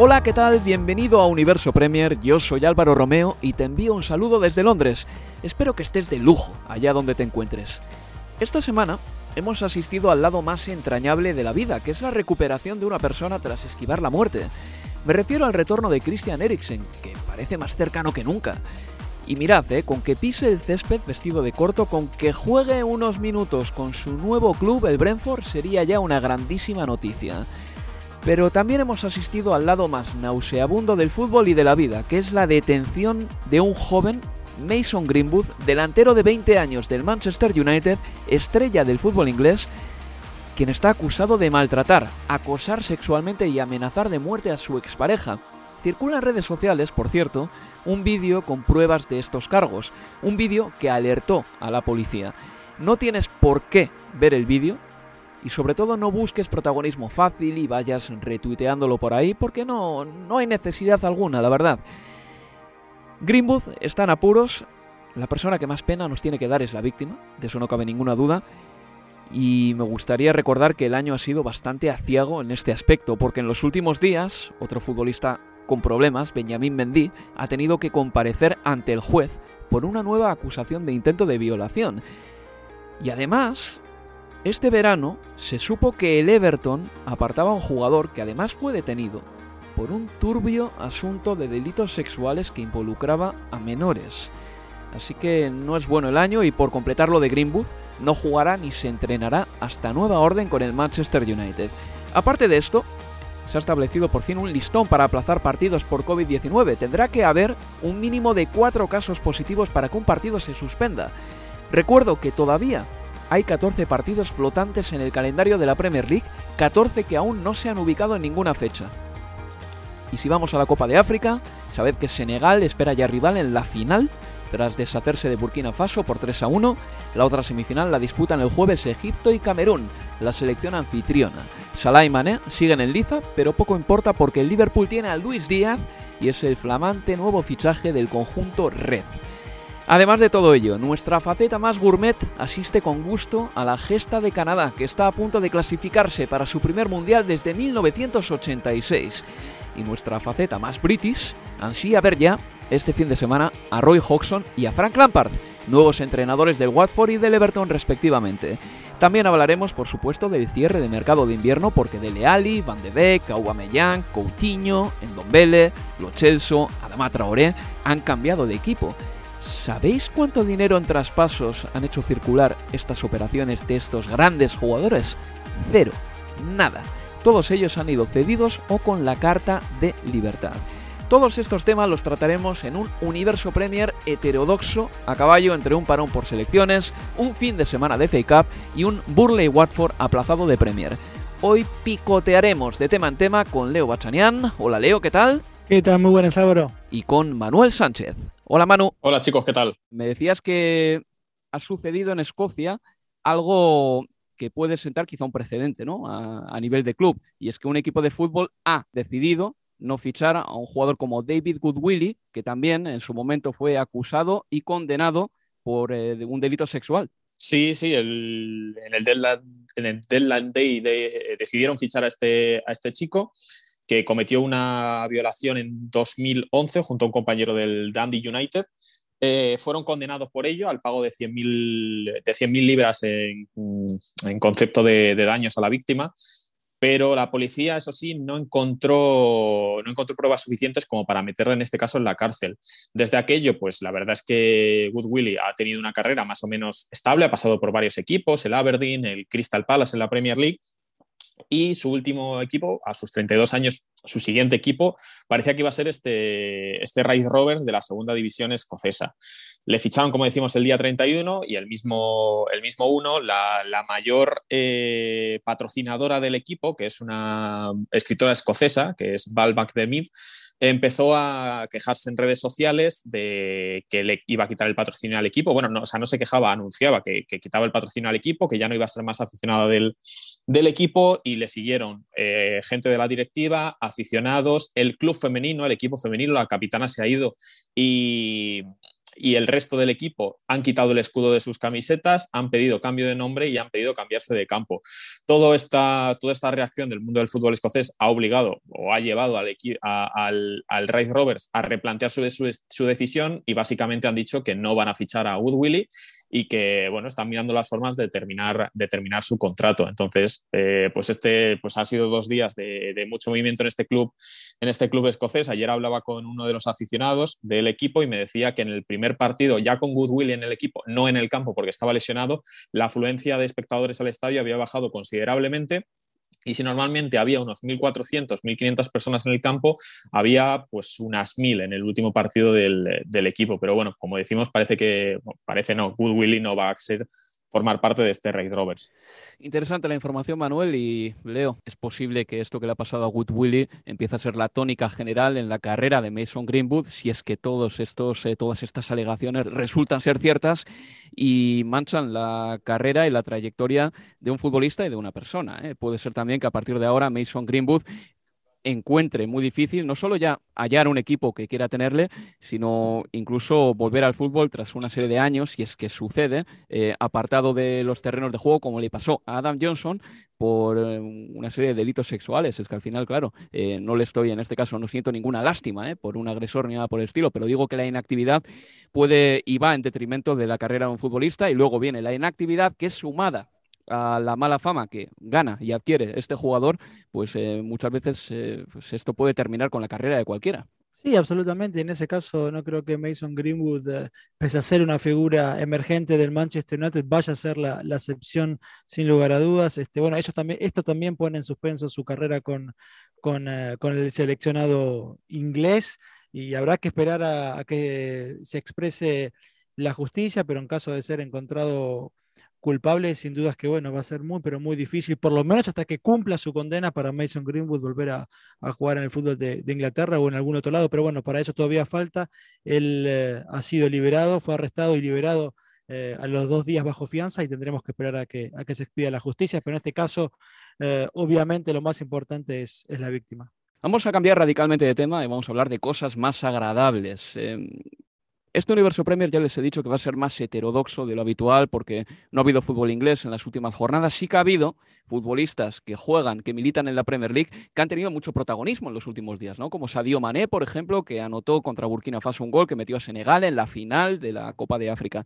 Hola, ¿qué tal? Bienvenido a Universo Premier, yo soy Álvaro Romeo y te envío un saludo desde Londres. Espero que estés de lujo allá donde te encuentres. Esta semana hemos asistido al lado más entrañable de la vida, que es la recuperación de una persona tras esquivar la muerte. Me refiero al retorno de Christian Eriksen, que parece más cercano que nunca. Y mirad, eh, con que pise el césped vestido de corto, con que juegue unos minutos con su nuevo club, el Brentford, sería ya una grandísima noticia. Pero también hemos asistido al lado más nauseabundo del fútbol y de la vida, que es la detención de un joven, Mason Greenwood, delantero de 20 años del Manchester United, estrella del fútbol inglés, quien está acusado de maltratar, acosar sexualmente y amenazar de muerte a su expareja. Circula en redes sociales, por cierto, un vídeo con pruebas de estos cargos, un vídeo que alertó a la policía. No tienes por qué ver el vídeo, y sobre todo no busques protagonismo fácil y vayas retuiteándolo por ahí porque no, no hay necesidad alguna, la verdad. Greenwood está en apuros, la persona que más pena nos tiene que dar es la víctima, de eso no cabe ninguna duda. Y me gustaría recordar que el año ha sido bastante aciago en este aspecto, porque en los últimos días, otro futbolista con problemas, Benjamín Mendy, ha tenido que comparecer ante el juez por una nueva acusación de intento de violación. Y además, este verano se supo que el Everton apartaba a un jugador que además fue detenido por un turbio asunto de delitos sexuales que involucraba a menores. Así que no es bueno el año y por completar lo de Greenwood, no jugará ni se entrenará hasta nueva orden con el Manchester United. Aparte de esto, se ha establecido por fin un listón para aplazar partidos por COVID-19. Tendrá que haber un mínimo de cuatro casos positivos para que un partido se suspenda. Recuerdo que todavía hay 14 partidos flotantes en el calendario de la Premier League, 14 que aún no se han ubicado en ninguna fecha. Y si vamos a la Copa de África, sabed que Senegal espera ya rival en la final, tras deshacerse de Burkina Faso por 3 a 1. La otra semifinal la disputan el jueves Egipto y Camerún, la selección anfitriona. Salah y Mané siguen en liza, pero poco importa porque el Liverpool tiene a Luis Díaz y es el flamante nuevo fichaje del conjunto Red. Además de todo ello, nuestra faceta más gourmet asiste con gusto a la gesta de Canadá, que está a punto de clasificarse para su primer mundial desde 1986. Y nuestra faceta más british ansía ver ya este fin de semana a Roy Hodgson y a Frank Lampard, nuevos entrenadores del Watford y del Everton respectivamente. También hablaremos, por supuesto, del cierre de mercado de invierno porque Dele Alli, Van de Beek, Aubameyang, Coutinho, Endombele, Lo Celso, Adama Traoré han cambiado de equipo ¿Sabéis cuánto dinero en traspasos han hecho circular estas operaciones de estos grandes jugadores? Cero, nada. Todos ellos han ido cedidos o con la carta de libertad. Todos estos temas los trataremos en un universo Premier heterodoxo a caballo entre un parón por selecciones, un fin de semana de FA Cup y un Burley Watford aplazado de Premier. Hoy picotearemos de tema en tema con Leo Bachanian. Hola Leo, ¿qué tal? ¿Qué tal? Muy buenas, Álvaro. Y con Manuel Sánchez. Hola Manu. Hola chicos, ¿qué tal? Me decías que ha sucedido en Escocia algo que puede sentar quizá un precedente ¿no? a, nivel de club. Y es que un equipo de fútbol ha decidido no fichar a un jugador como David Goodwillie, que también en su momento fue acusado y condenado por eh, un delito sexual. Sí, sí, en, el deadline, Day decidieron fichar a este, a este chico que cometió una violación en 2011 junto a un compañero del Dundee United. Eh, fueron condenados por ello al pago de 100.000 de 100 libras en, concepto de, daños a la víctima pero la policía, eso sí, no encontró, no encontró pruebas suficientes como para meterle en este caso en la cárcel. Desde aquello, pues la verdad es que Willie ha tenido una carrera más o menos estable, ha pasado por varios equipos, el Aberdeen, el Crystal Palace en la Premier League, y su último equipo, a sus 32 años, su siguiente equipo, parecía que iba a ser este, este Rice Rovers de la segunda división escocesa. Le ficharon, como decimos, el día 31 y el mismo, el mismo uno, la, mayor eh, patrocinadora del equipo, que es una escritora escocesa, que es Val McDermid, empezó a quejarse en redes sociales de que le iba a quitar el patrocinio al equipo. Bueno, no, o sea, no se quejaba, anunciaba que, quitaba el patrocinio al equipo, que ya no iba a ser más aficionado del, del equipo y le siguieron eh, gente de la directiva, aficionados, el club femenino, el equipo femenino, la capitana se ha ido y y el resto del equipo han quitado el escudo de sus camisetas, han pedido cambio de nombre y han pedido cambiarse de campo. Todo esta, toda esta reacción del mundo del fútbol escocés ha obligado o ha llevado al, al, al Rice Rovers a replantear su, su, decisión y básicamente han dicho que no van a fichar a Wood Willy y que bueno, están mirando las formas de terminar, de terminar su contrato. Entonces, eh, pues este pues ha sido dos días de, de, mucho movimiento en este club, en este club escocés. Ayer hablaba con uno de los aficionados del equipo y me decía que en el primer partido, ya con Goodwill en el equipo, no en el campo porque estaba lesionado, la afluencia de espectadores al estadio había bajado considerablemente y si normalmente había unos 1.400, 1.500 personas en el campo, había pues unas 1.000 en el último partido del, equipo. Pero bueno, como decimos, parece que, parece no, Goodwill no va a ser formar parte de este Raid Rovers. Interesante la información, Manuel. Y Leo, es posible que esto que le ha pasado a Wood Willy empiece a ser la tónica general en la carrera de Mason Greenwood, si es que todos estos, eh, todas estas alegaciones resultan ser ciertas y manchan la carrera y la trayectoria de un futbolista y de una persona. ¿eh? Puede ser también que a partir de ahora Mason Greenwood encuentre muy difícil no solo ya hallar un equipo que quiera tenerle, sino incluso volver al fútbol tras una serie de años, si es que sucede, eh, apartado de los terrenos de juego, como le pasó a Adam Johnson por eh, una serie de delitos sexuales. Es que al final, claro, eh, no le estoy, en este caso, no siento ninguna lástima por un agresor ni nada por el estilo, pero digo que la inactividad puede y va en detrimento de la carrera de un futbolista y luego viene la inactividad que es sumada a la mala fama que gana y adquiere este jugador, pues eh, muchas veces eh, pues esto puede terminar con la carrera de cualquiera. Sí, absolutamente. En ese caso, no creo que Mason Greenwood, eh, pese a ser una figura emergente del Manchester United, vaya a ser la, excepción sin lugar a dudas. Este, bueno, ellos también, esto también pone en suspenso su carrera con, con, el seleccionado inglés y habrá que esperar a que se exprese la justicia, pero en caso de ser encontrado culpable, sin dudas que bueno, va a ser muy, pero muy difícil, por lo menos hasta que cumpla su condena para Mason Greenwood volver a, jugar en el fútbol de, Inglaterra o en algún otro lado, pero bueno, para eso todavía falta. Él eh, ha sido liberado, fue arrestado y liberado eh, a los dos días bajo fianza y tendremos que esperar a que, a que se expida la justicia, pero en este caso, eh, obviamente lo más importante es, es la víctima. Vamos a cambiar radicalmente de tema y vamos a hablar de cosas más agradables. Este universo Premier ya les he dicho que va a ser más heterodoxo de lo habitual porque no ha habido fútbol inglés en las últimas jornadas. Sí que ha habido futbolistas que juegan, que militan en la Premier League, que han tenido mucho protagonismo en los últimos días, ¿no? Como Sadio Mané, por ejemplo, que anotó contra Burkina Faso un gol que metió a Senegal en la final de la Copa de África.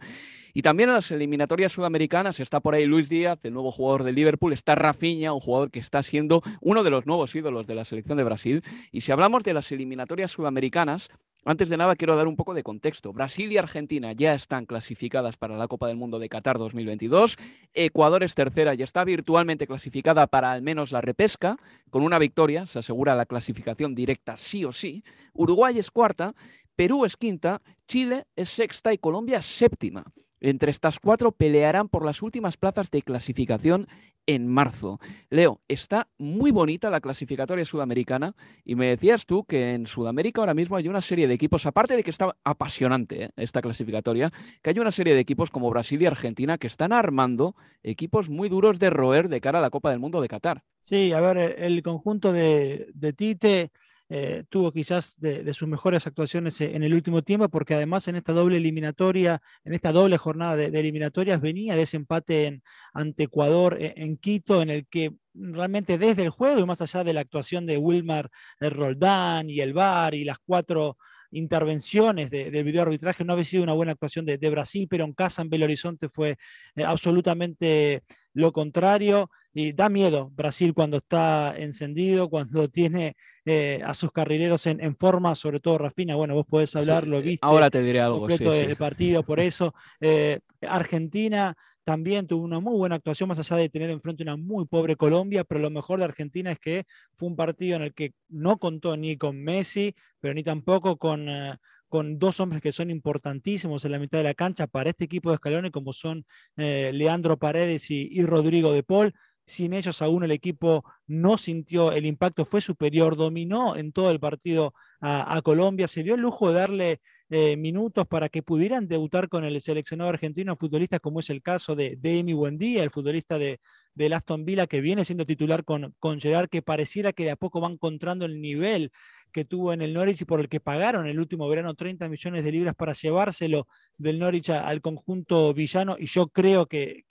Y también en las eliminatorias sudamericanas está por ahí Luis Díaz, el nuevo jugador de Liverpool, está Rafinha, un jugador que está siendo uno de los nuevos ídolos de la selección de Brasil. Y si hablamos de las eliminatorias sudamericanas, antes de nada, quiero dar un poco de contexto. Brasil y Argentina ya están clasificadas para la Copa del Mundo de Qatar 2022. Ecuador es tercera y está virtualmente clasificada para al menos la repesca. Con una victoria se asegura la clasificación directa sí o sí. Uruguay es cuarta, Perú es quinta, Chile es sexta y Colombia séptima. Entre estas cuatro pelearán por las últimas plazas de clasificación en marzo. Leo, está muy bonita la clasificatoria sudamericana y me decías tú que en Sudamérica ahora mismo hay una serie de equipos, aparte de que está apasionante ¿eh? esta clasificatoria, que hay una serie de equipos como Brasil y Argentina que están armando equipos muy duros de roer de cara a la Copa del Mundo de Qatar. Sí, a ver, el conjunto de, de Tite eh, tuvo quizás de, sus mejores actuaciones en el último tiempo, porque además en esta doble eliminatoria, en esta doble jornada de, eliminatorias, venía de ese empate ante Ecuador en, en Quito, en el que realmente desde el juego y más allá de la actuación de Wilmar Roldán y el VAR y las cuatro intervenciones de, del video arbitraje. No había sido una buena actuación de, Brasil, pero en casa, en Belo Horizonte, fue eh, absolutamente lo contrario. Y da miedo Brasil cuando está encendido, cuando tiene eh, a sus carrileros en, forma, sobre todo Rafina. Bueno, vos podés hablar, lo viste. Ahora te diré algo. Completo del partido, por eso. Eh, Argentina también tuvo una muy buena actuación, más allá de tener enfrente una muy pobre Colombia, pero lo mejor de Argentina es que fue un partido en el que no contó ni con Messi, pero ni tampoco con, eh, con dos hombres que son importantísimos en la mitad de la cancha para este equipo de escalones, como son eh, Leandro Paredes y, Rodrigo de Paul. Sin ellos aún el equipo no sintió el impacto, fue superior, dominó en todo el partido a, Colombia, se dio el lujo de darle eh, minutos para que pudieran debutar con el seleccionado argentino futbolistas como es el caso de, de Emi Buendía, el futbolista de, del Aston Villa que viene siendo titular con, con Gerard, que pareciera que de a poco va encontrando el nivel que tuvo en el Norwich y por el que pagaron el último verano 30 millones de libras para llevárselo del Norwich al conjunto villano y yo creo que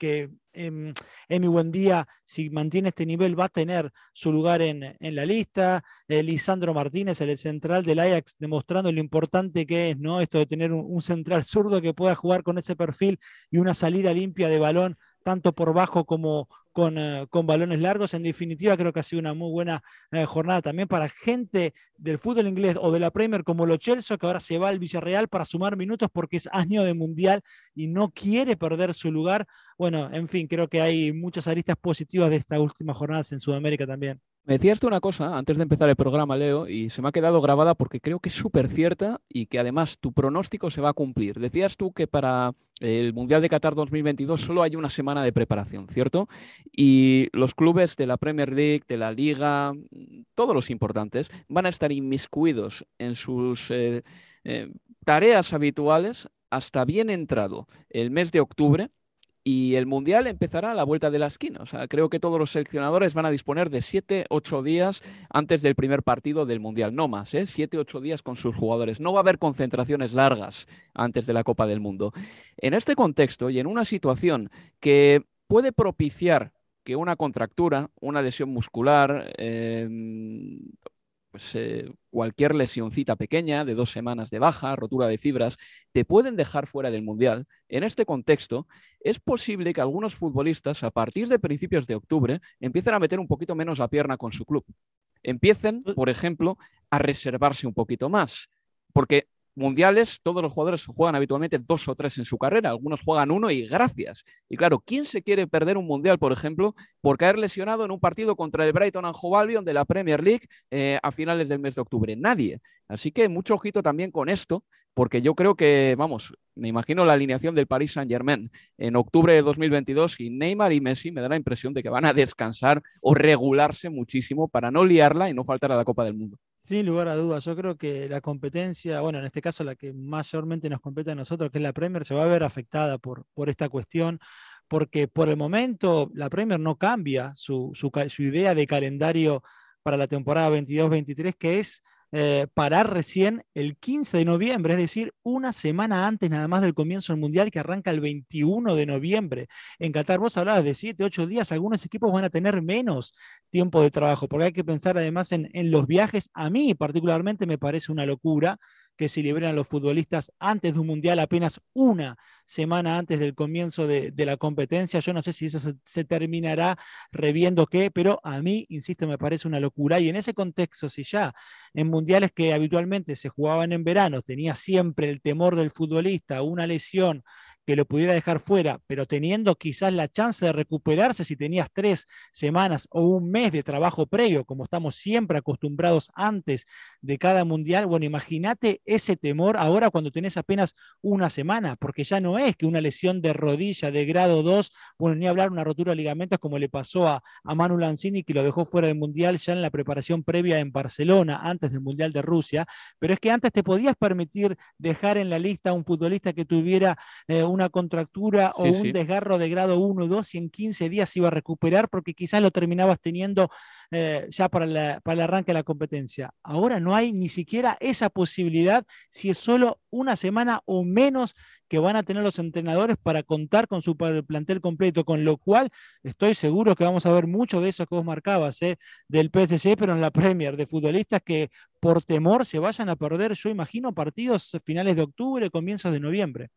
em, Emi Buendía, si mantiene este nivel, va a tener su lugar en, la lista. Eh, Lisandro Martínez, el central del Ajax, demostrando lo importante que es ¿no? esto de tener un central zurdo que pueda jugar con ese perfil y una salida limpia de balón tanto por bajo como con, eh, con, balones largos. En definitiva, creo que ha sido una muy buena eh, jornada también para gente del fútbol inglés o de la Premier como lo Chelsea, que ahora se va al Villarreal para sumar minutos porque es año de mundial y no quiere perder su lugar. Bueno, en fin, creo que hay muchas aristas positivas de estas últimas jornadas en Sudamérica también. Me decías tú una cosa antes de empezar el programa, Leo, y se me ha quedado grabada porque creo que es súper cierta y que además tu pronóstico se va a cumplir. Decías tú que para el Mundial de Qatar 2022 solo hay una semana de preparación, ¿cierto? Y los clubes de la Premier League, de la Liga, todos los importantes, van a estar inmiscuidos en sus eh, eh, tareas habituales hasta bien entrado el mes de octubre y el Mundial empezará a la vuelta de la esquina. O sea, creo que todos los seleccionadores van a disponer de 7, 8 días antes del primer partido del Mundial. No más, ¿eh? 7, 8 días con sus jugadores. No va a haber concentraciones largas antes de la Copa del Mundo. En este contexto y en una situación que puede propiciar que una contractura, una lesión muscular, eh, pues, eh, cualquier lesioncita pequeña de dos semanas de baja, rotura de fibras, te pueden dejar fuera del Mundial. En este contexto, es posible que algunos futbolistas, a partir de principios de octubre, empiecen a meter un poquito menos la pierna con su club. Empiecen, por ejemplo, a reservarse un poquito más. Porque mundiales, todos los jugadores juegan habitualmente dos o tres en su carrera, algunos juegan uno y gracias. Y claro, ¿quién se quiere perder un mundial, por ejemplo, por caer lesionado en un partido contra el Brighton and Hove Albion de la Premier League eh, a finales del mes de octubre? Nadie. Así que mucho ojito también con esto, porque yo creo que, vamos, me imagino la alineación del Paris Saint-Germain en octubre de 2022 y Neymar y Messi me da la impresión de que van a descansar o regularse muchísimo para no liarla y no faltar a la Copa del Mundo. Sin lugar a dudas, yo creo que la competencia, bueno, en este caso la que mayormente nos compete a nosotros, que es la Premier, se va a ver afectada por, por esta cuestión, porque por el momento la Premier no cambia su, su, su idea de calendario para la temporada 22-23, que es eh, parar recién el 15 de noviembre, es decir, una semana antes nada más del comienzo del Mundial que arranca el 21 de noviembre. En Qatar vos hablabas de 7, 8 días, algunos equipos van a tener menos tiempo de trabajo, porque hay que pensar además en, en los viajes. A mí particularmente me parece una locura que se liberan los futbolistas antes de un mundial, apenas una semana antes del comienzo de, la competencia. Yo no sé si eso se, terminará reviendo qué, pero a mí, insisto, me parece una locura. Y en ese contexto, si ya en mundiales que habitualmente se jugaban en verano, tenía siempre el temor del futbolista, una lesión, que lo pudiera dejar fuera, pero teniendo quizás la chance de recuperarse si tenías tres semanas o un mes de trabajo previo, como estamos siempre acostumbrados antes de cada mundial, bueno, imagínate ese temor ahora cuando tenés apenas una semana, porque ya no es que una lesión de rodilla de grado 2, bueno, ni hablar una rotura de ligamentos como le pasó a, a Manu Lanzini, que lo dejó fuera del mundial ya en la preparación previa en Barcelona, antes del mundial de Rusia, pero es que antes te podías permitir dejar en la lista a un futbolista que tuviera eh, una contractura o un desgarro de grado 1 o 2 y en 15 días iba a recuperar porque quizás lo terminabas teniendo eh, ya para, para el arranque de la competencia. Ahora no hay ni siquiera esa posibilidad si es solo una semana o menos que van a tener los entrenadores para contar con su plantel completo, con lo cual estoy seguro que vamos a ver mucho de eso que vos marcabas, ¿eh? del PSG, pero en la Premier, de futbolistas que por temor se vayan a perder, yo imagino, partidos finales de octubre, comienzos de noviembre.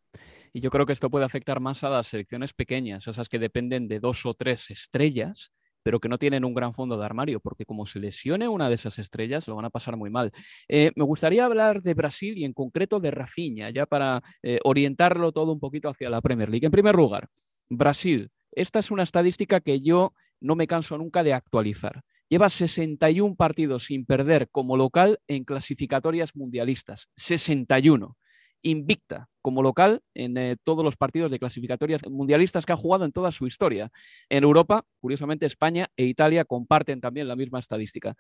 Y yo creo que esto puede afectar más a las selecciones pequeñas, esas que dependen de dos o tres estrellas pero que no tienen un gran fondo de armario, porque como se lesione una de esas estrellas, lo van a pasar muy mal. Eh, me gustaría hablar de Brasil y en concreto de Rafinha, ya para eh, orientarlo todo un poquito hacia la Premier League. En primer lugar, Brasil. Esta es una estadística que yo no me canso nunca de actualizar. Lleva 61 partidos sin perder como local en clasificatorias mundialistas. 61 invicta como local en eh, todos los partidos de clasificatorias mundialistas que ha jugado en toda su historia. En Europa, curiosamente, España e Italia comparten también la misma estadística.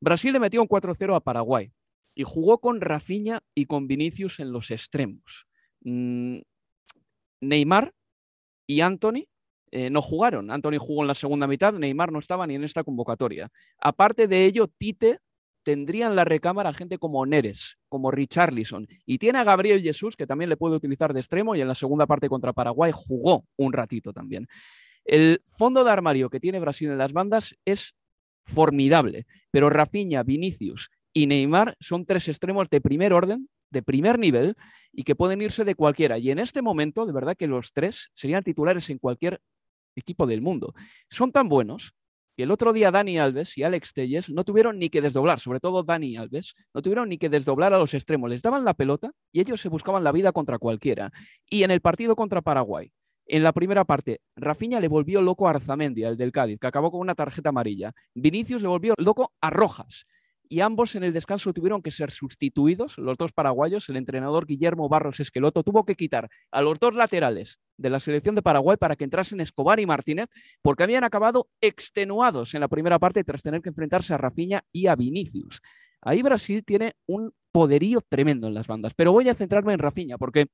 Brasil le metió un 4-0 a Paraguay y jugó con Rafinha y con Vinicius en los extremos. Mm, Neymar y Anthony eh, no jugaron. Anthony jugó en la segunda mitad, Neymar no estaba ni en esta convocatoria. Aparte de ello, Tite tendría en la recámara gente como Neres, como Richarlison. Y tiene a Gabriel Jesús, que también le puede utilizar de extremo, y en la segunda parte contra Paraguay jugó un ratito también. El fondo de armario que tiene Brasil en las bandas es formidable, pero Rafinha, Vinicius y Neymar son tres extremos de primer orden, de primer nivel, y que pueden irse de cualquiera. Y en este momento, de verdad que los tres serían titulares en cualquier equipo del mundo. Son tan buenos y el otro día Dani Alves y Alex Telles no tuvieron ni que desdoblar, sobre todo Dani Alves, no tuvieron ni que desdoblar a los extremos, les daban la pelota y ellos se buscaban la vida contra cualquiera. Y en el partido contra Paraguay, en la primera parte, Rafinha le volvió loco a Arzamendi, el del Cádiz, que acabó con una tarjeta amarilla. Vinicius le volvió loco a Rojas y ambos en el descanso tuvieron que ser sustituidos, los dos paraguayos. El entrenador Guillermo Barros Esqueloto tuvo que quitar a los dos laterales de la selección de Paraguay para que entrasen Escobar y Martínez, porque habían acabado extenuados en la primera parte tras tener que enfrentarse a Rafinha y a Vinicius. Ahí Brasil tiene un poderío tremendo en las bandas, pero voy a centrarme en Rafinha porque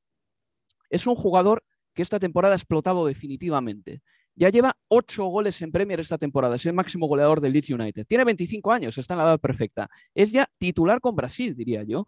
es un jugador que esta temporada ha explotado definitivamente. Ya lleva ocho goles en Premier esta temporada, es el máximo goleador del Leeds United. Tiene 25 años, está en la edad perfecta. Es ya titular con Brasil, diría yo.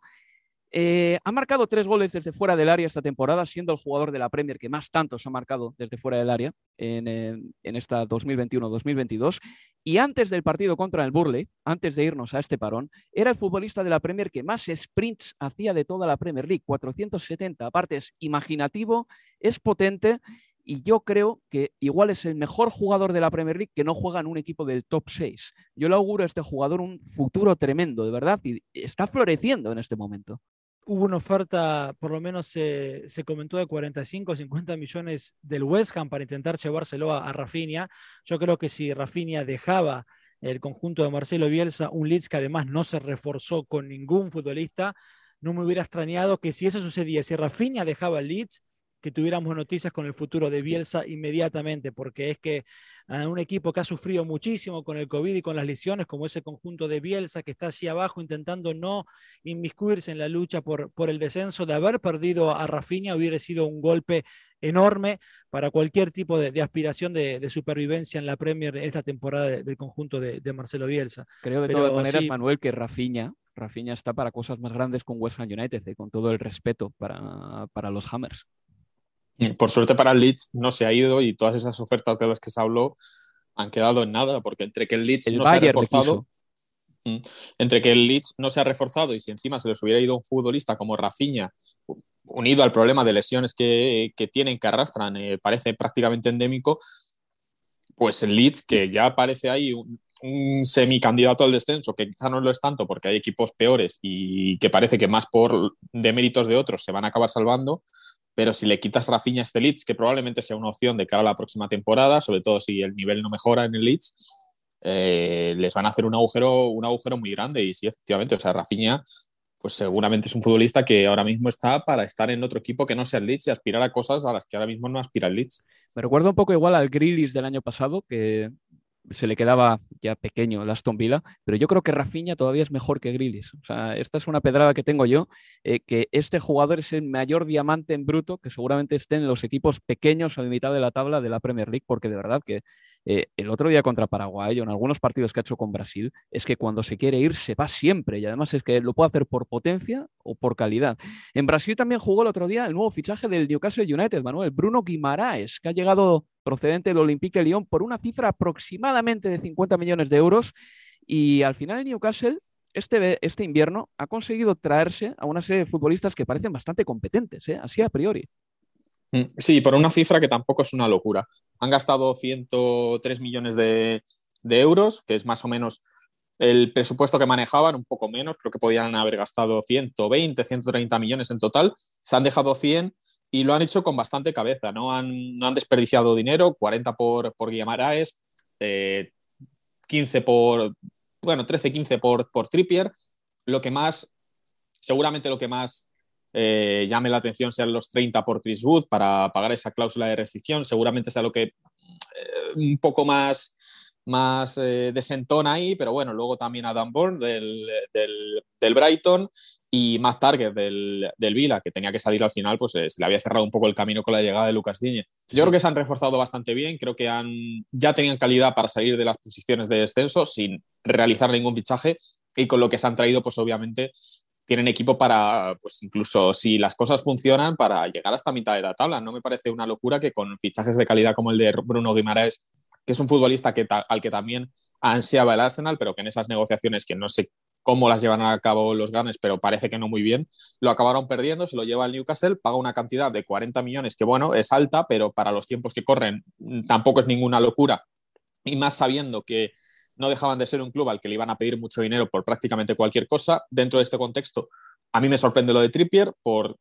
Eh, ha marcado tres goles desde fuera del área esta temporada, siendo el jugador de la Premier que más tantos ha marcado desde fuera del área en, esta 2021-2022. Y antes del partido contra el Burley, antes de irnos a este parón, era el futbolista de la Premier que más sprints hacía de toda la Premier League, 470. Aparte es imaginativo, es potente y yo creo que igual es el mejor jugador de la Premier League que no juega en un equipo del top 6. Yo le auguro a este jugador un futuro tremendo, de verdad, y está floreciendo en este momento. Hubo una oferta, por lo menos se, comentó, de 45 o 50 millones del West Ham para intentar llevárselo a, a Rafinha. Yo creo que si Rafinha dejaba el conjunto de Marcelo Bielsa, un Leeds que además no se reforzó con ningún futbolista, no me hubiera extrañado que si eso sucedía, si Rafinha dejaba el Leeds, que tuviéramos noticias con el futuro de Bielsa inmediatamente, porque es que a un equipo que ha sufrido muchísimo con el COVID y con las lesiones, como ese conjunto de Bielsa que está así abajo intentando no inmiscuirse en la lucha por, por el descenso, de haber perdido a Rafinha hubiera sido un golpe enorme para cualquier tipo de, aspiración de, supervivencia en la Premier en esta temporada del conjunto de, Marcelo Bielsa. Creo de todas maneras, Manuel, que Rafinha, Rafinha está para cosas más grandes con West Ham United, eh, con todo el respeto para, para los Hammers. Por suerte para el Leeds no se ha ido y todas esas ofertas de las que se habló han quedado en nada, porque entre que el Leeds no se ha reforzado, entre que el Leeds no se ha reforzado y si encima se les hubiera ido un futbolista como Rafinha, unido al problema de lesiones que, tienen, que arrastran, eh, parece prácticamente endémico, pues el Leeds, que ya parece ahí un, un semicandidato al descenso, que quizá no lo es tanto porque hay equipos peores y que parece que más por deméritos de otros se van a acabar salvando, pero si le quitas Rafinha a este Leeds, que probablemente sea una opción de cara a la próxima temporada, sobre todo si el nivel no mejora en el Leeds, eh, les van a hacer un agujero, un agujero muy grande. Y sí, efectivamente, o sea, Rafinha, pues seguramente es un futbolista que ahora mismo está para estar en otro equipo que no sea el Leeds y aspirar a cosas a las que ahora mismo no aspira el Leeds. Me recuerda un poco igual al Grillis del año pasado, que se le quedaba ya pequeño el Aston Villa, pero yo creo que Rafinha todavía es mejor que Grealish. O sea, esta es una pedrada que tengo yo, eh, que este jugador es el mayor diamante en bruto que seguramente esté en los equipos pequeños a mitad de la tabla de la Premier League, porque de verdad que eh, el otro día contra Paraguay o en algunos partidos que ha hecho con Brasil, es que cuando se quiere ir se va siempre y además es que lo puede hacer por potencia o por calidad. En Brasil también jugó el otro día el nuevo fichaje del Newcastle United, Manuel, Bruno Guimaraes, que ha llegado procedente del Olympique de Lyon por una cifra aproximadamente de 50 millones de euros y al final el Newcastle este, este invierno ha conseguido traerse a una serie de futbolistas que parecen bastante competentes, ¿eh? así a priori. Mm, sí, por una cifra que tampoco es una locura. Han gastado 103 millones de, euros, que es más o menos el presupuesto que manejaban, un poco menos, creo que podían haber gastado 120, 130 millones en total, se han dejado 100 y lo han hecho con bastante cabeza, no han, no han desperdiciado dinero, 40 por, por Guiamaraes, 15 eh, por, bueno, 13, 15 por, por Trippier, lo que más, seguramente lo que más eh, llame la atención sean los 30 por Chris Wood para pagar esa cláusula de restricción. Seguramente sea lo que eh, un poco más, más eh, desentona ahí, pero bueno, luego también Adam Bourne del, del, Brighton y más Target del, del, Vila, que tenía que salir al final, pues se le había cerrado un poco el camino con la llegada de Lucas Diñe. Yo creo que se han reforzado bastante bien, creo que han, ya tenían calidad para salir de las posiciones de descenso sin realizar ningún fichaje y con lo que se han traído, pues obviamente tienen equipo para, pues incluso si las cosas funcionan, para llegar hasta mitad de la tabla. No me parece una locura que con fichajes de calidad como el de Bruno Guimaraes, que es un futbolista que al que también ansiaba el Arsenal, pero que en esas negociaciones, que no sé cómo las llevan a cabo los ganes, pero parece que no muy bien, lo acabaron perdiendo, se lo lleva al Newcastle, paga una cantidad de 40 millones, que bueno, es alta, pero para los tiempos que corren mm, tampoco es ninguna locura, y más sabiendo que no dejaban de ser un club al que le iban a pedir mucho dinero por prácticamente cualquier cosa. Dentro de este contexto, a mí me sorprende lo de Trippier, por,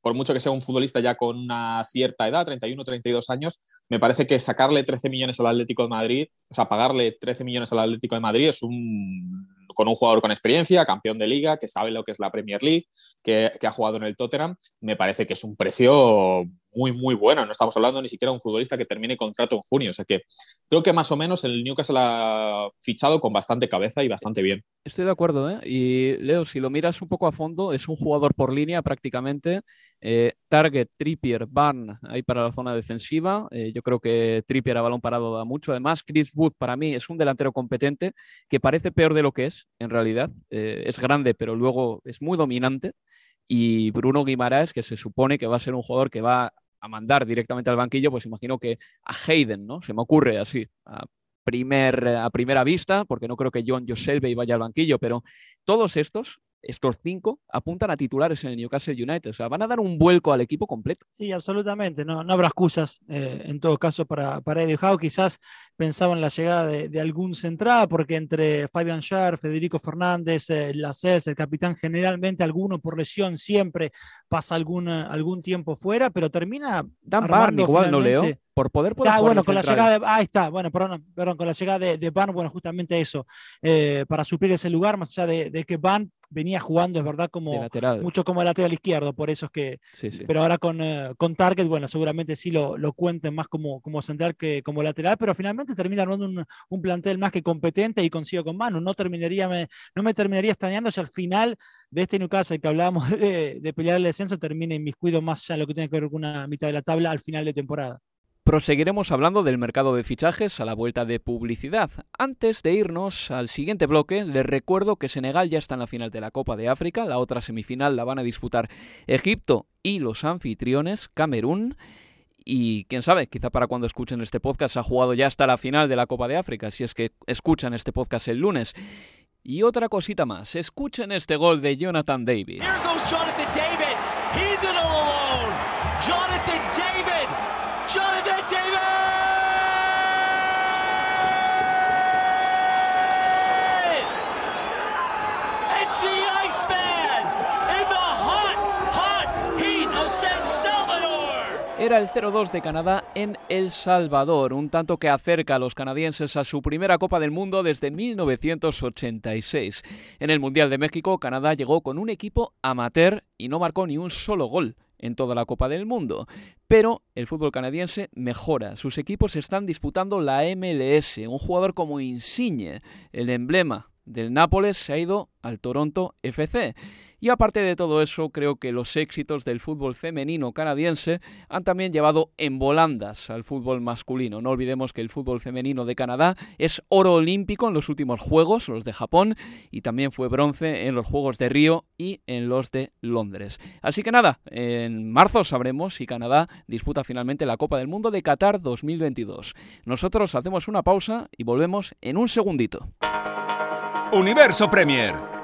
por mucho que sea un futbolista ya con una cierta edad, 31, 32 años, me parece que sacarle 13 millones al Atlético de Madrid, o sea, pagarle 13 millones al Atlético de Madrid es un con un jugador con experiencia, campeón de liga, que sabe lo que es la Premier League, que, que, ha jugado en el Tottenham, me parece que es un precio muy, muy bueno. No estamos hablando ni siquiera de un futbolista que termine contrato en junio. O sea que creo que más o menos el Newcastle ha fichado con bastante cabeza y bastante bien. Estoy de acuerdo, ¿eh? Y Leo, si lo miras un poco a fondo, es un jugador por línea prácticamente. Eh, target, Trippier, Barn ahí para la zona defensiva. Eh, yo creo que Trippier a balón parado da mucho. Además, Chris Wood para mí es un delantero competente que parece peor de lo que es, en realidad. Eh, es grande, pero luego es muy dominante y Bruno Guimaraes, que se supone que va a ser un jugador que va a mandar directamente al banquillo, pues imagino que a Hayden, ¿no? Se me ocurre así, a, primer, a primera vista, porque no creo que John Joselby vaya al banquillo, pero todos estos estos cinco apuntan a titulares en el Newcastle United. O sea, van a dar un vuelco al equipo completo. Sí, absolutamente. No, no habrá excusas eh, en todo caso para, para Eddie Howe. Quizás pensaban en la llegada de, algún central, porque entre Fabian Schär, Federico Fernández, eh, el capitán, generalmente alguno por lesión siempre pasa algún, algún tiempo fuera, pero termina. Dan Barn igual, ¿no, Leo? Por poder poder ah, bueno, con la llegada de, ahí está, bueno, perdón, perdón, con la llegada de, de Van, bueno, justamente eso, eh, para suplir ese lugar, más allá de, de, que Van venía jugando, es verdad, como mucho como lateral izquierdo, por eso es que, pero ahora con, eh, con Target, bueno, seguramente sí lo, lo, cuenten más como, como central que como lateral, pero finalmente termina armando un, un plantel más que competente y consigo con Manu, no terminaría, me, no me terminaría extrañando si al final de este Newcastle que hablábamos de, de pelear el descenso termine inmiscuido más allá de lo que tiene que ver con una mitad de la tabla al final de temporada. Proseguiremos hablando del mercado de fichajes a la vuelta de publicidad. Antes de irnos al siguiente bloque, les recuerdo que Senegal ya está en la final de la Copa de África, la otra semifinal la van a disputar Egipto y los anfitriones Camerún. Y quién sabe, quizá para cuando escuchen este podcast ha jugado ya hasta la final de la Copa de África, si es que escuchan este podcast el lunes. Y otra cosita más, escuchen este gol de Jonathan David. Jonathan David. Era el 0-2 de Canadá en El Salvador, un tanto que acerca a los canadienses a su primera Copa del Mundo desde 1986. En el Mundial de México, Canadá llegó con un equipo amateur y no marcó ni un solo gol en toda la Copa del Mundo. Pero el fútbol canadiense mejora. Sus equipos están disputando la MLS. Un jugador como Insigne, el emblema del Nápoles, se ha ido al Toronto FC. Y aparte de todo eso, creo que los éxitos del fútbol femenino canadiense han también llevado en volandas al fútbol masculino. No olvidemos que el fútbol femenino de Canadá es oro olímpico en los últimos Juegos, los de Japón, y también fue bronce en los Juegos de Río y en los de Londres. Así que nada, en marzo sabremos si Canadá disputa finalmente la Copa del Mundo de Qatar 2022. Nosotros hacemos una pausa y volvemos en un segundito. Universo Premier,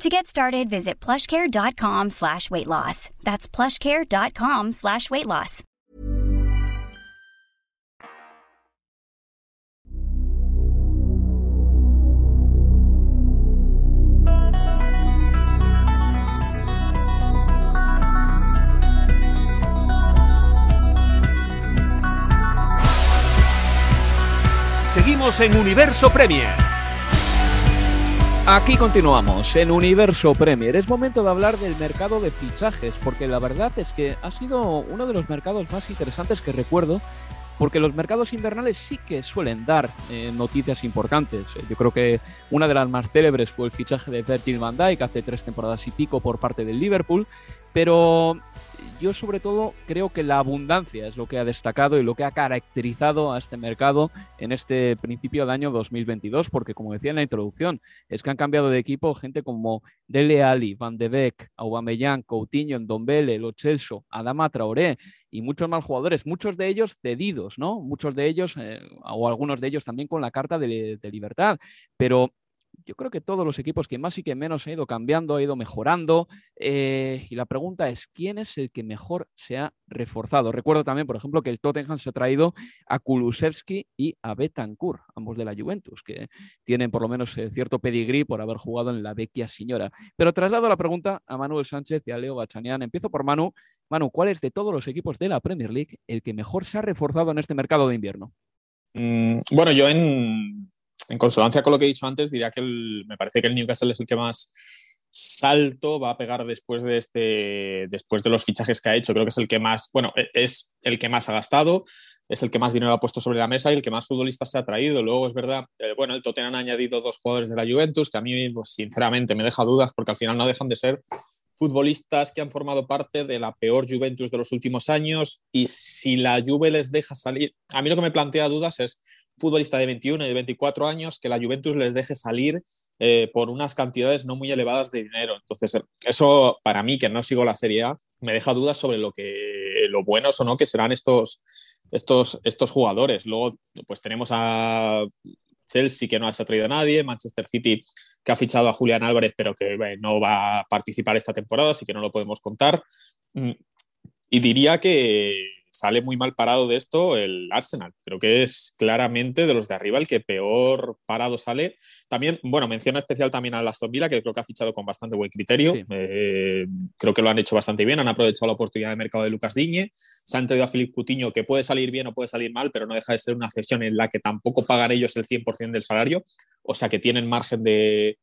To get started, visit plushcare.com slash weight loss. That's plushcare.com slash weight loss. Seguimos en Universo Premier. Aquí continuamos en Universo Premier. Es momento de hablar del mercado de fichajes, porque la verdad es que ha sido uno de los mercados más interesantes que recuerdo, porque los mercados invernales sí que suelen dar eh, noticias importantes. Yo creo que una de las más célebres fue el fichaje de Virgil van Dijk hace tres temporadas y pico por parte del Liverpool, pero yo sobre todo creo que la abundancia es lo que ha destacado y lo que ha caracterizado a este mercado en este principio de año 2022, porque como decía en la introducción, es que han cambiado de equipo gente como Dele Ali, Van de Beek, Aubameyang, Coutinho, Ndombele, Lo Celso, Adama Traoré y muchos más jugadores, muchos de ellos cedidos, ¿no? Muchos de ellos, eh, o algunos de ellos también con la carta de, de libertad, pero yo creo que todos los equipos que más y que menos han ido cambiando, ha ido mejorando. Eh, y la pregunta es, ¿quién es el que mejor se ha reforzado? Recuerdo también, por ejemplo, que el Tottenham se ha traído a Kulusevski y a Betancourt, ambos de la Juventus, que tienen por lo menos eh, cierto pedigrí por haber jugado en la vecchia señora. Pero traslado la pregunta a Manuel Sánchez y a Leo Bachanian. Empiezo por Manu. Manu, ¿cuál es de todos los equipos de la Premier League el que mejor se ha reforzado en este mercado de invierno? Mm, bueno, yo en, en consonancia con lo que he dicho antes, diría que me parece que el Newcastle es el que más salto va a pegar después de este después de los fichajes que ha hecho. Creo que es el que más bueno e, es el que más ha gastado es el que más dinero ha puesto sobre la mesa y el que más futbolistas se ha traído. Luego es verdad eh, bueno el Tottenham ha añadido dos jugadores de la Juventus que a mí pues, sinceramente me deja dudas porque al final no dejan de ser futbolistas que han formado parte de la peor Juventus de los últimos años. Y si la Juve les deja salir a mí lo que me plantea dudas es futbolista de 21 y de 24 años que la Juventus les deje salir eh, por unas cantidades no muy elevadas de dinero. Entonces, eso para mí, que no sigo la Serie A, me deja dudas sobre lo que lo buenos o no que serán estos, estos, estos jugadores. Luego, pues tenemos a Chelsea, que no se ha traído a nadie, Manchester City, que ha fichado a Julián Álvarez, pero que no va a participar esta temporada, así que no lo podemos contar. Mm, y diría que, sale muy mal parado de esto el Arsenal. Creo que es claramente de los de arriba el que peor parado sale. También, bueno, menciono especial también a Aston Villa, que creo que ha fichado con bastante buen criterio. Eh, creo que lo han hecho bastante bien, han aprovechado la oportunidad de mercado de Lucas Diñe, se han traído a Filipe Cutiño, que puede salir bien o puede salir mal, pero no deja de ser una cesión en la que tampoco pagan ellos el 100% del salario, o sea que tienen margen de,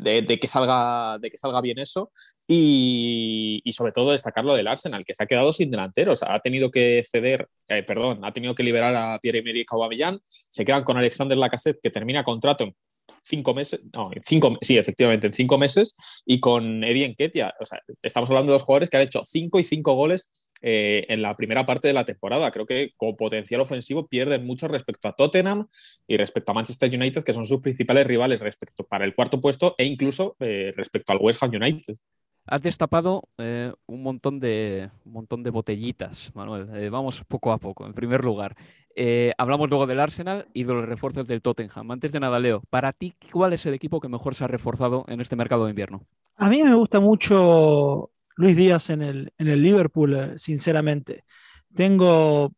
de, que salga, de que salga bien eso y, sobre todo destacar lo del Arsenal, que se ha quedado sin delanteros. Ha tenido que ceder, eh, perdón, ha tenido que liberar a Pierre-Emerick Aubameyang. Se quedan con Alexander Lacazette, que termina contrato en cinco meses, no, cinco, sí, efectivamente, en cinco meses, y con Eddie Enketia. O estamos hablando de dos jugadores que han hecho cinco y cinco goles eh, en la primera parte de la temporada. Creo que con potencial ofensivo pierden mucho respecto a Tottenham y respecto a Manchester United, que son sus principales rivales respecto para el cuarto puesto e incluso eh, respecto al West Ham United. Has destapado eh, un, montón de, un montón de botellitas, Manuel. vamos poco a poco. En primer lugar, hablamos luego del Arsenal y de los refuerzos del Tottenham. Antes de nada, Leo, para ti, ¿cuál es el equipo que mejor se ha reforzado en este mercado de invierno? A mí me gusta mucho Luis Díaz en el, en el Liverpool, eh, sinceramente. Tengo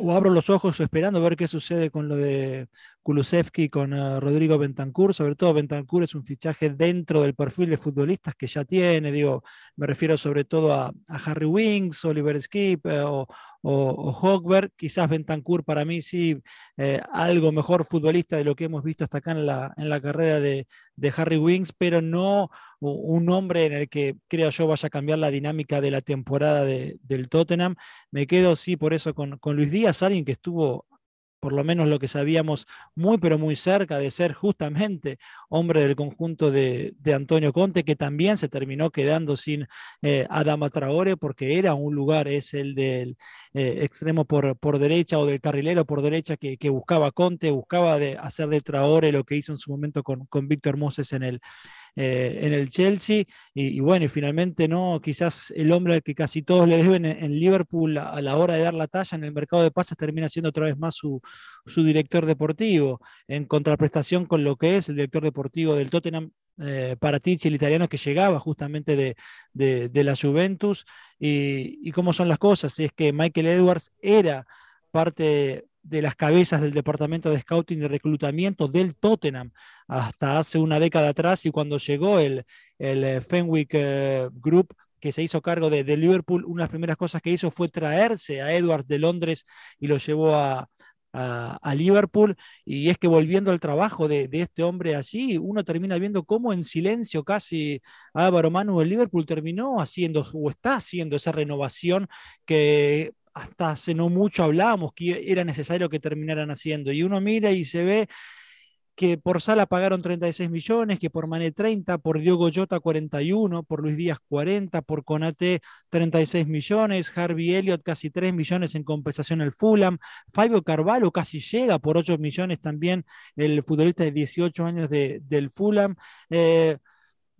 o abro los ojos esperando a ver qué sucede con lo de Kulusevski, con eh, Rodrigo Bentancur. Sobre todo, Bentancur es un fichaje dentro del perfil de futbolistas que ya tiene. Digo, me refiero sobre todo a, Harry Wings, Oliver Skip eh, o, o. Quizás Bentancur para mí sí, eh, algo mejor futbolista de lo que hemos visto hasta acá en la, en la carrera de, Harry Wings, pero no un hombre en el que creo yo vaya a cambiar la dinámica de la temporada del Tottenham. Me quedo sí por eso con, con Luis Díaz, alguien que estuvo por lo menos lo que sabíamos, muy pero muy cerca de ser justamente hombre del conjunto de, Antonio Conte, que también se terminó quedando sin eh, Adama Traore porque era un lugar, es el del eh, extremo por, por, derecha o del carrilero por derecha que, buscaba Conte, buscaba de hacer de Traore lo que hizo en su momento con, con Víctor Moses en el, eh, en el Chelsea. Y, bueno, y finalmente no, quizás el hombre al que casi todos le deben en, Liverpool a, la hora de dar la talla en el mercado de pases termina siendo otra vez más su, director deportivo, en contraprestación con lo que es el director deportivo del Tottenham. Eh, Paratici, el italiano que llegaba justamente de, de, la Juventus, y, y, cómo son las cosas, es que Michael Edwards era parte de las cabezas del departamento de scouting y reclutamiento del Tottenham hasta hace una década atrás y cuando llegó el, el eh, Fenwick eh, Group que se hizo cargo de, Liverpool, una de las primeras cosas que hizo fue traerse a Edwards de Londres y lo llevó a, a, Liverpool. Y es que volviendo al trabajo de, de, este hombre allí, uno termina viendo cómo en silencio casi Álvaro Manu el Liverpool terminó haciendo o está haciendo esa renovación que hasta hace no mucho hablábamos que era necesario que terminaran haciendo. Y uno mira y se ve que por Sala pagaron 36 millones, que por Mané 30, por Diogo Jota 41, por Luis Díaz 40, por Conate 36 millones, Harvey Elliott casi 3 millones en compensación al Fulham, Fabio Carvalho casi llega por 8 millones también, el futbolista de 18 años del Fulham. Eh,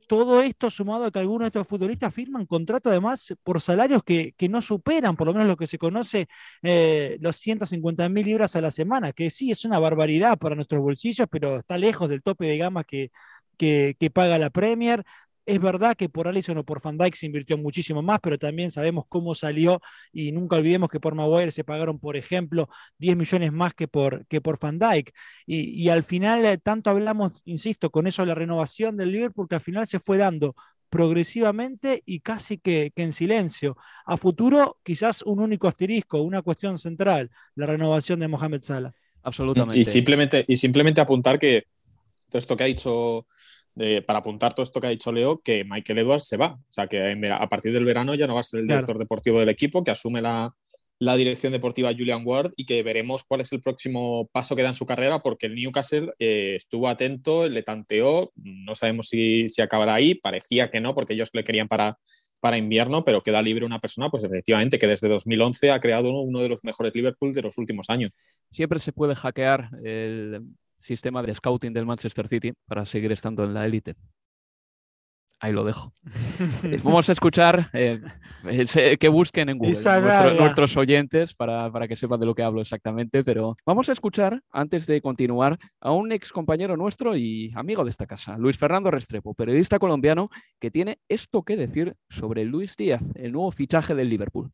todo esto sumado a que algunos de estos futbolistas firman contrato además por salarios que, no superan, por lo menos lo que se conoce, eh, los 150 mil libras a la semana, que sí es una barbaridad para nuestros bolsillos, pero está lejos del tope de gama que, que, que paga la Premier. Es verdad que por Allison o por Van Dyke se invirtió muchísimo más, pero también sabemos cómo salió y nunca olvidemos que por Maguire se pagaron, por ejemplo, 10 millones más que por, que por Van Dyke. Y, al final, eh, tanto hablamos, insisto, con eso de la renovación del Liverpool, que al final se fue dando progresivamente y casi que, en silencio. A futuro, quizás un único asterisco, una cuestión central, la renovación de Mohamed Salah. Absolutamente. Y simplemente, y simplemente apuntar que todo esto que ha dicho para apuntar todo esto que ha dicho Leo, que Michael Edwards se va. O sea, que a partir del verano ya no va a ser el director deportivo del equipo, que asume la, dirección deportiva Julian Ward y que veremos cuál es el próximo paso que da en su carrera, porque el Newcastle eh, estuvo atento, le tanteó, no sabemos si, si, acabará ahí, parecía que no, porque ellos le querían para, para invierno, pero queda libre una persona, pues efectivamente, que desde 2011 ha creado uno de los mejores Liverpool de los últimos años. Siempre se puede hackear el sistema de scouting del Manchester City para seguir estando en la élite. Ahí lo dejo. Eh, vamos a escuchar eh, que busquen en Google nuestros oyentes para, para, que sepan de lo que hablo exactamente, pero vamos a escuchar, antes de continuar, a un ex compañero nuestro y amigo de esta casa, Luis Fernando Restrepo, periodista colombiano, que tiene esto que decir sobre Luis Díaz, el nuevo fichaje del Liverpool.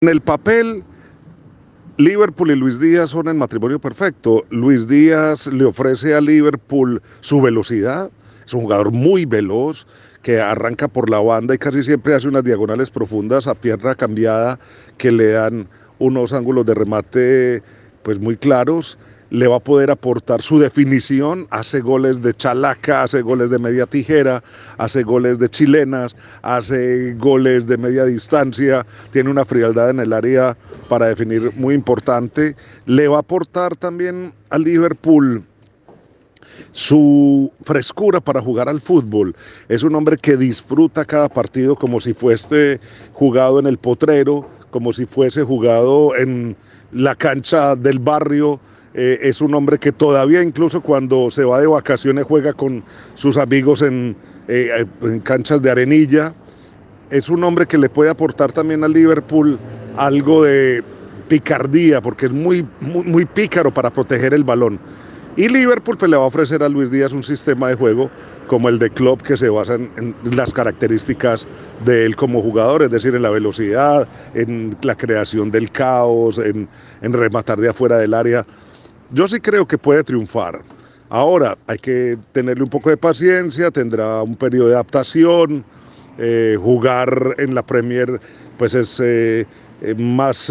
En el papel, Liverpool y Luis Díaz son el matrimonio perfecto. Luis Díaz le ofrece a Liverpool su velocidad, es un jugador muy veloz que arranca por la banda y casi siempre hace unas diagonales profundas a pierna cambiada que le dan unos ángulos de remate pues muy claros le va a poder aportar su definición, hace goles de chalaca, hace goles de media tijera, hace goles de chilenas, hace goles de media distancia, tiene una frialdad en el área para definir muy importante, le va a aportar también al Liverpool su frescura para jugar al fútbol. Es un hombre que disfruta cada partido como si fuese jugado en el potrero, como si fuese jugado en la cancha del barrio, eh, es un hombre que todavía incluso cuando se va de vacaciones juega con sus amigos en, eh, en canchas de arenilla. Es un hombre que le puede aportar también al Liverpool algo de picardía, porque es muy, muy, muy pícaro para proteger el balón. Y Liverpool pues, le va a ofrecer a Luis Díaz un sistema de juego como el de Klopp que se basa en, las características de él como jugador, es decir, en la velocidad, en la creación del caos, en, en rematar de afuera del área. Yo sí creo que puede triunfar. Ahora hay que tenerle un poco de paciencia, tendrá un periodo de adaptación, eh, jugar en la Premier pues es eh, eh, más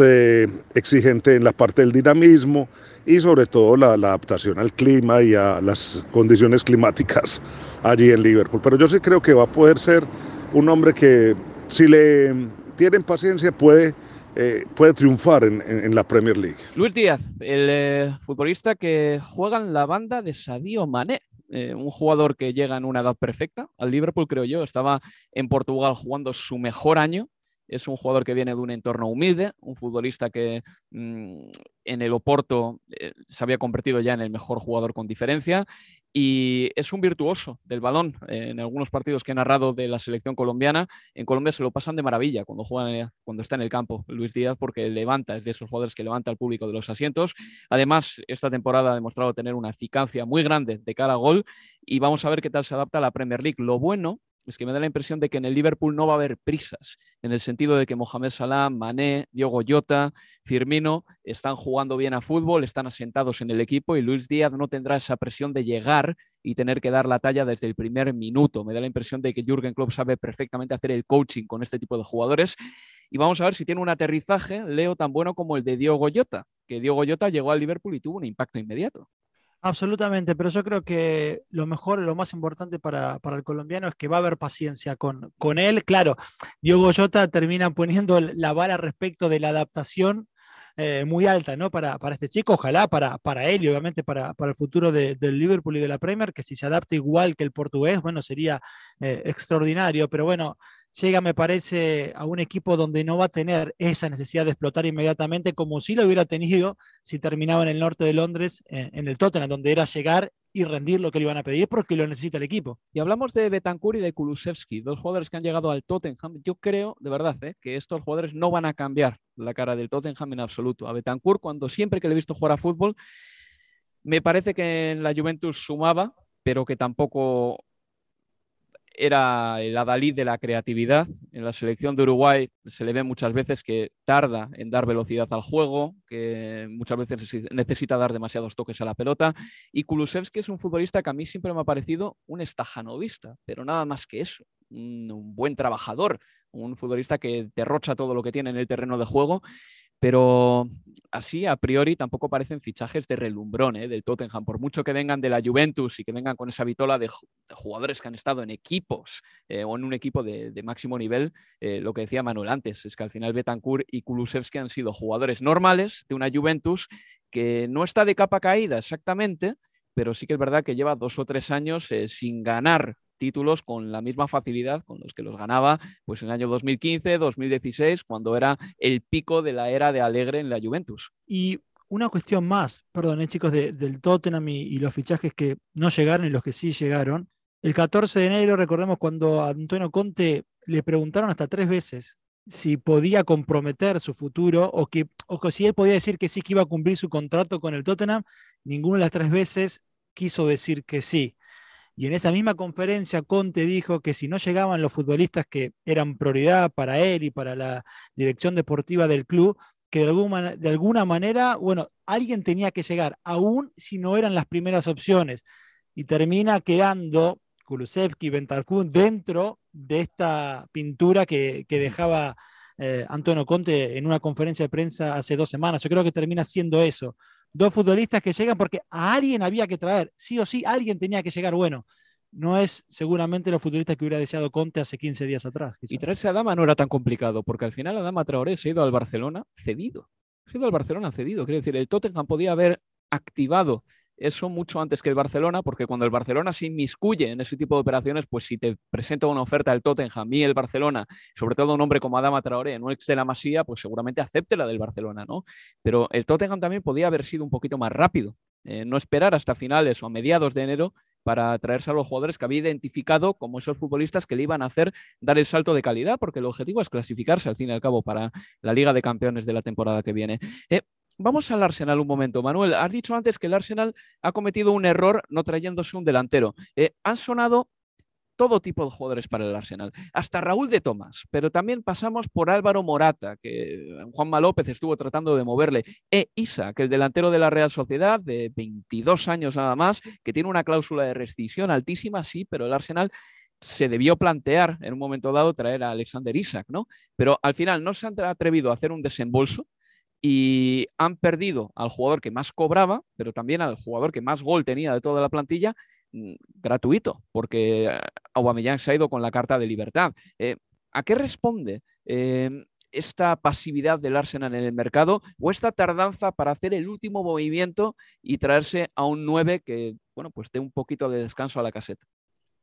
exigente en la parte del dinamismo y sobre todo la, la, adaptación al clima y a las condiciones climáticas allí en Liverpool. Pero yo sí creo que va a poder ser un hombre que si le tienen paciencia puede eh, puede triunfar en, la Premier League. Luis Díaz, el eh, futbolista que juega en la banda de Sadio Mané. Eh, un jugador que llega en una edad perfecta al Liverpool, creo yo. Estaba en Portugal jugando su mejor año es un jugador que viene de un entorno humilde, un futbolista que mm, en el Oporto se había convertido ya en el mejor jugador con diferencia y es un virtuoso del balón. En algunos partidos que he narrado de la selección colombiana, en Colombia se lo pasan de maravilla cuando juegan, eh, cuando está en el campo Luis Díaz, porque levanta, es de esos jugadores que levanta al público de los asientos. Además, esta temporada ha demostrado tener una eficacia muy grande de cara a gol y vamos a ver qué tal se adapta a la Premier League. Lo bueno es que me da la impresión de que en el Liverpool no va a haber prisas, en el sentido de que Mohamed Salah, Mané, Diogo Jota, Firmino están jugando bien a fútbol, están asentados en el equipo y Luis Díaz no tendrá esa presión de llegar y tener que dar la talla desde el primer minuto. Me da la impresión de que Jürgen Klopp sabe perfectamente hacer el coaching con este tipo de jugadores y vamos a ver si tiene un aterrizaje, Leo, tan bueno como el de Diogo Jota, que Diogo Jota llegó al Liverpool y tuvo un impacto inmediato. Absolutamente, pero yo creo que lo mejor, lo más importante para, el colombiano es que va a haber paciencia con, con él. Claro, Diogo Jota termina poniendo la vara respecto de la adaptación eh, muy alta ¿no? para, este chico, ojalá para, para él y obviamente para, el futuro del Liverpool y de la Premier, que si se adapta igual que el portugués, bueno, sería eh, extraordinario, pero bueno, llega, me parece, a un equipo donde no va a tener esa necesidad de explotar inmediatamente, como si lo hubiera tenido si terminaba en el norte de Londres, en, el Tottenham, donde era llegar y rendir lo que le iban a pedir porque lo necesita el equipo. Y hablamos de Betancourt y de Kulusevski, dos jugadores que han llegado al Tottenham. Yo creo, de verdad, ¿eh? que estos jugadores no van a cambiar la cara del Tottenham en absoluto. A Betancourt, cuando siempre que le he visto jugar a fútbol, me parece que en la Juventus sumaba, pero que tampoco era el adalid de la creatividad. En la selección de Uruguay se le ve muchas veces que tarda en dar velocidad al juego, que muchas veces necesita dar demasiados toques a la pelota. Y Kulusevski es un futbolista que a mí siempre me ha parecido un estajanovista, pero nada más que eso, un buen trabajador, un futbolista que derrocha todo lo que tiene en el terreno de juego pero así a priori tampoco parecen fichajes de relumbrón ¿eh? del Tottenham, por mucho que vengan de la Juventus y que vengan con esa vitola de, jugadores que han estado en equipos eh, o en un equipo de, máximo nivel, eh, lo que decía Manuel antes, es que al final Betancourt y Kulusevski han sido jugadores normales de una Juventus que no está de capa caída exactamente, pero sí que es verdad que lleva dos o tres años sin ganar títulos con la misma facilidad con los que los ganaba pues en el año 2015, 2016, cuando era el pico de la era de Alegre en la Juventus. Y una cuestión más, perdón, eh, chicos, del Tottenham y, los fichajes que no llegaron y los que sí llegaron. El 14 de enero, recordemos cuando a Antonio Conte le preguntaron hasta tres veces si podía comprometer su futuro o que, o si él podía decir que sí que iba a cumplir su contrato con el Tottenham, ninguna de las tres veces quiso decir que sí. Y en esa misma conferencia, Conte dijo que si no llegaban los futbolistas que eran prioridad para él y para la dirección deportiva del club, que de alguna, de alguna manera, bueno, alguien tenía que llegar, aún si no eran las primeras opciones. Y termina quedando Kulusevski, Bentarkun dentro de esta pintura que, dejaba eh, Antonio Conte en una conferencia de prensa hace dos semanas. Yo creo que termina siendo eso. Dos futbolistas que llegan porque a alguien había que traer, sí o sí, alguien tenía que llegar. Bueno, no es seguramente los futbolistas que hubiera deseado Conte hace 15 días atrás. Y traerse a Dama no era tan complicado, porque al final Adama Traoré se ha ido al Barcelona cedido. Se ha ido al Barcelona cedido. Quiere decir, el Tottenham podía haber activado eso mucho antes que el Barcelona, porque cuando el Barcelona se inmiscuye en ese tipo de operaciones, pues si te presenta una oferta del Tottenham y el Barcelona, sobre todo un hombre como Adama Traoré, un ex de la Masía, pues seguramente acepte la del Barcelona, ¿no? Pero el Tottenham también podía haber sido un poquito más rápido, eh, no esperar hasta finales o a mediados de enero para traerse a los jugadores que había identificado como esos futbolistas que le iban a hacer dar el salto de calidad, porque el objetivo es clasificarse al fin y al cabo para la Liga de Campeones de la temporada que viene. Eh, vamos al Arsenal un momento. Manuel, has dicho antes que el Arsenal ha cometido un error no trayéndose un delantero. Eh, han sonado todo tipo de jugadores para el Arsenal, hasta Raúl de Tomás, pero también pasamos por Álvaro Morata, que Juanma López estuvo tratando de moverle, e Isa, que el delantero de la Real Sociedad, de 22 años nada más, que tiene una cláusula de rescisión altísima, sí, pero el Arsenal se debió plantear en un momento dado traer a Alexander Isaac, ¿no? Pero al final no se han atrevido a hacer un desembolso y han perdido al jugador que más cobraba, pero también al jugador que más gol tenía de toda la plantilla Mm, gratuito, porque eh, Aubameyang se ha ido con la carta de libertad. Eh, ¿A qué responde em, esta pasividad del Arsenal en el mercado o esta tardanza para hacer el último movimiento y traerse a un 9 que, bueno, pues dé un poquito de descanso a la caseta?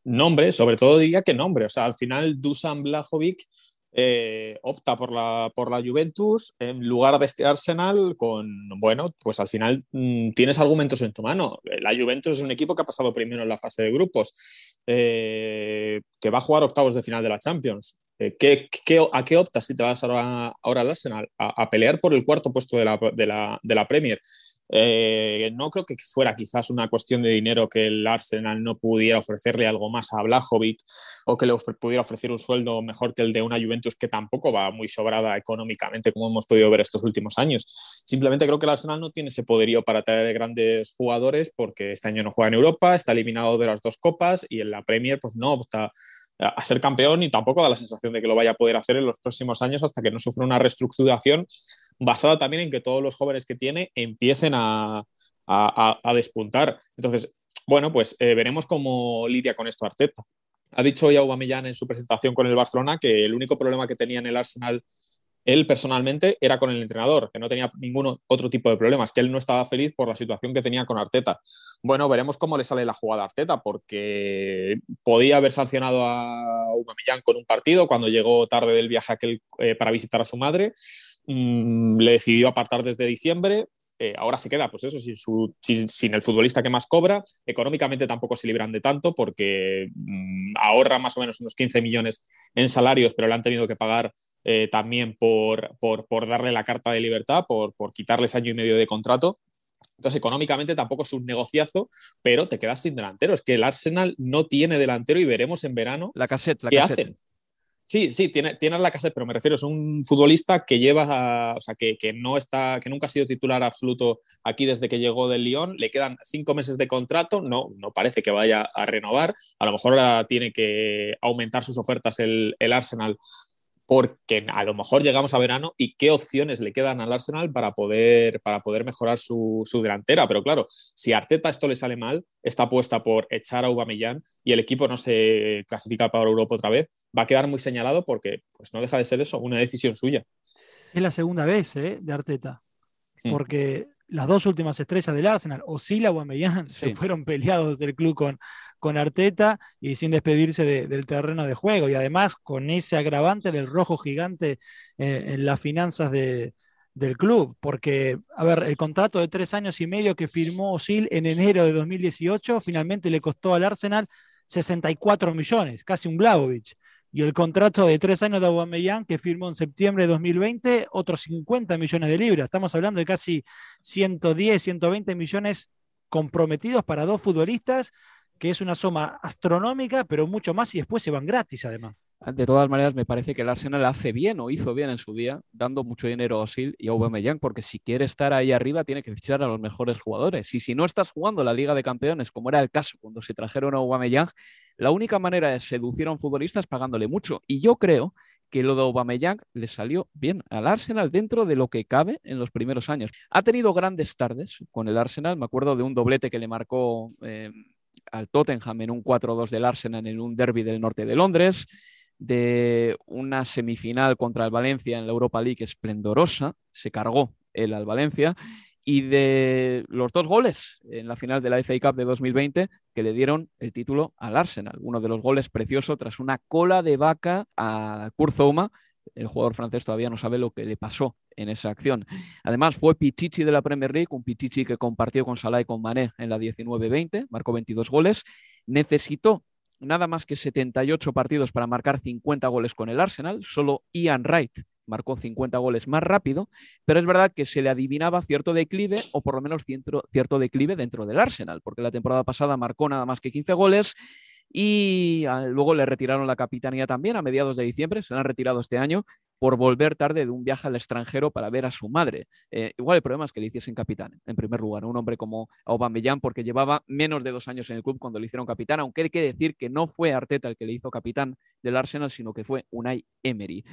Nombre, sobre todo diría que nombre. O sea, al final Dusan Blajovic eh, opta por la, por la Juventus en lugar de este Arsenal con, bueno, pues al final mm, tienes argumentos en tu mano. La Juventus es un equipo que ha pasado primero en la fase de grupos, eh, que va a jugar octavos de final de la Champions. Eh, ¿qué, a qué optas si te vas ahora, ahora al Arsenal? A, pelear por el cuarto puesto de la, de la, de la Premier. Eh, no creo que fuera quizás una cuestión de dinero que el Arsenal no pudiera ofrecerle algo más a Blajovic o que le pudiera ofrecer un sueldo mejor que el de una Juventus que tampoco va muy sobrada económicamente, como hemos podido ver estos últimos años. Simplemente creo que el Arsenal no tiene ese poderío para traer grandes jugadores porque este año no juega en Europa, está eliminado de las dos copas y en la Premier pues no opta a ser campeón y tampoco da la sensación de que lo vaya a poder hacer en los próximos años hasta que no sufra una reestructuración basada también en que todos los jóvenes que tiene empiecen a, despuntar. Entonces, bueno, pues eh, veremos cómo lidia con esto Arteta. Ha dicho hoy Aubameyang en su presentación con el Barcelona que el único problema que tenía en el Arsenal él personalmente era con el entrenador, que no tenía ningún otro tipo de problemas, que él no estaba feliz por la situación que tenía con Arteta. Bueno, veremos cómo le sale la jugada a Arteta, porque podía haber sancionado a Aubameyang con un partido cuando llegó tarde del viaje aquel eh, para visitar a su madre. Mm, le decidió apartar desde diciembre. Eh, ahora se queda, pues eso, sin, sin, el futbolista que más cobra. Económicamente tampoco se libran de tanto porque mm, ahorra más o menos unos 15 millones en salarios, pero le han tenido que pagar eh, también por, por, por, darle la carta de libertad, por, por quitarles año y medio de contrato. Entonces, económicamente tampoco es un negociazo, pero te quedas sin delantero. Es que el Arsenal no tiene delantero y veremos en verano la cassette, la qué hacen. Sí, sí, tiene, tiene la cassette, pero me refiero, es un futbolista que lleva, o sea, que, que, no está, que nunca ha sido titular absoluto aquí desde que llegó del Lyon. Le quedan cinco meses de contrato, no, no parece que vaya a renovar. A lo mejor ahora tiene que aumentar sus ofertas el, el Arsenal porque a lo mejor llegamos a verano y qué opciones le quedan al Arsenal para poder, para poder mejorar su, delantera. Pero claro, si a Arteta esto le sale mal, está apuesta por echar a Aubameyang y el equipo no se clasifica para Europa otra vez, va a quedar muy señalado porque pues, no deja de ser eso, una decisión suya. Es la segunda vez ¿eh? de Arteta, hmm. porque las dos últimas estrellas del Arsenal, Osila o Aubameyang, se fueron peleados del club con, con Arteta y sin despedirse del terreno de juego. Y además con ese agravante del rojo gigante eh, en las finanzas del club. Porque, a ver, el contrato de tres años y medio que firmó Osil en enero de 2018 finalmente le costó al Arsenal 64 millones, casi un Blaovic. Y el contrato de tres años de Aubameyang que firmó en septiembre de 2020, otros 50 millones de libras. Estamos hablando de casi 110, 120 millones comprometidos para dos futbolistas que es una suma astronómica, pero mucho más y después se van gratis además. De todas maneras, me parece que el Arsenal hace bien o hizo bien en su día, dando mucho dinero a Osil y a Aubameyang, porque si quiere estar ahí arriba tiene que fichar a los mejores jugadores. Y si no estás jugando la Liga de Campeones, como era el caso cuando se trajeron a Aubameyang, la única manera de seducir a un futbolista es pagándole mucho. Y yo creo que lo de Aubameyang le salió bien al Arsenal dentro de lo que cabe en los primeros años. Ha tenido grandes tardes con el Arsenal. Me acuerdo de un doblete que le marcó eh, al Tottenham en un 4-2 del Arsenal en un derby del norte de Londres de una semifinal contra el Valencia en la Europa League esplendorosa, se cargó él al Valencia, y de los dos goles en la final de la FA Cup de 2020 que le dieron el título al Arsenal. Uno de los goles precioso tras una cola de vaca a Kurzouma. El jugador francés todavía no sabe lo que le pasó en esa acción. Además, fue Pichichi de la Premier League, un Pichichi que compartió con Salah y con Mané en la 19-20, marcó 22 goles. Necesitó nada más que 78 partidos para marcar 50 goles con el Arsenal. Solo Ian Wright marcó 50 goles más rápido, pero es verdad que se le adivinaba cierto declive, o por lo menos cierto, cierto declive dentro del Arsenal, porque la temporada pasada marcó nada más que 15 goles y ah, luego le retiraron la capitanía también a mediados de diciembre, se la han retirado este año por volver tarde de un viaje al extranjero para ver a su madre. Eh, igual el problema es que le hiciesen capitán, en primer lugar, un hombre como Aubameyang, porque llevaba menos de dos años en el club cuando le hicieron capitán, aunque hay que decir que no fue Arteta el que le hizo capitán del Arsenal, sino que fue Unai Emery.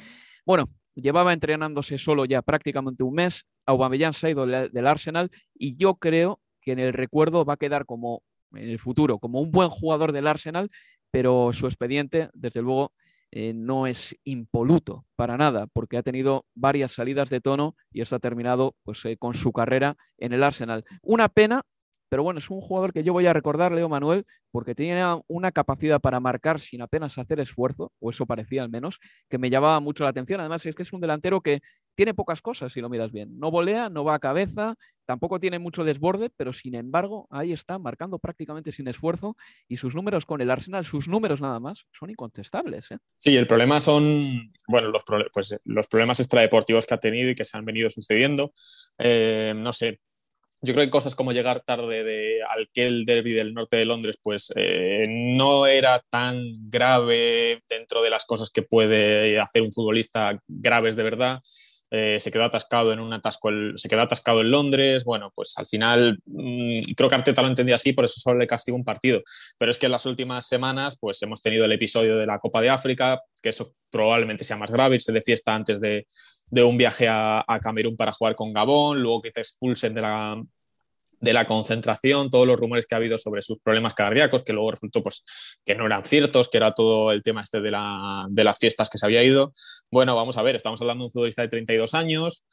Bueno, llevaba entrenándose solo ya prácticamente un mes, Aubameyang se ha ido del Arsenal y yo creo que en el recuerdo va a quedar como en el futuro como un buen jugador del Arsenal, pero su expediente, desde luego, eh, no es impoluto para nada, porque ha tenido varias salidas de tono y está terminado pues, eh, con su carrera en el Arsenal. Una pena, pero bueno, es un jugador que yo voy a recordar, Leo Manuel, porque tenía una capacidad para marcar sin apenas hacer esfuerzo, o eso parecía al menos, que me llamaba mucho la atención. Además, es que es un delantero que tiene pocas cosas, si lo miras bien. No volea, no va a cabeza, tampoco tiene mucho desborde, pero sin embargo, ahí está, marcando prácticamente sin esfuerzo, y sus números con el Arsenal, sus números nada más, son incontestables. ¿eh? Sí, el problema son, bueno, los, pues, los problemas extradeportivos que ha tenido y que se han venido sucediendo. Eh, no sé, yo creo que cosas como llegar tarde de, al el Derby del norte de Londres, pues eh, no era tan grave dentro de las cosas que puede hacer un futbolista graves de verdad. Eh, se quedó atascado en un atasco, se quedó atascado en Londres. Bueno, pues al final mm, creo que Arteta lo entendía así, por eso solo le castigó un partido. Pero es que en las últimas semanas, pues hemos tenido el episodio de la Copa de África, que eso probablemente sea más grave, irse de fiesta antes de, de un viaje a, a, Camerún para jugar con Gabón, luego que te expulsen de la, de la concentración, todos los rumores que ha habido sobre sus problemas cardíacos, que luego resultó pues, que no eran ciertos, que era todo el tema este de, la, de las fiestas que se había ido. Bueno, vamos a ver, estamos hablando de un futbolista de 32 años,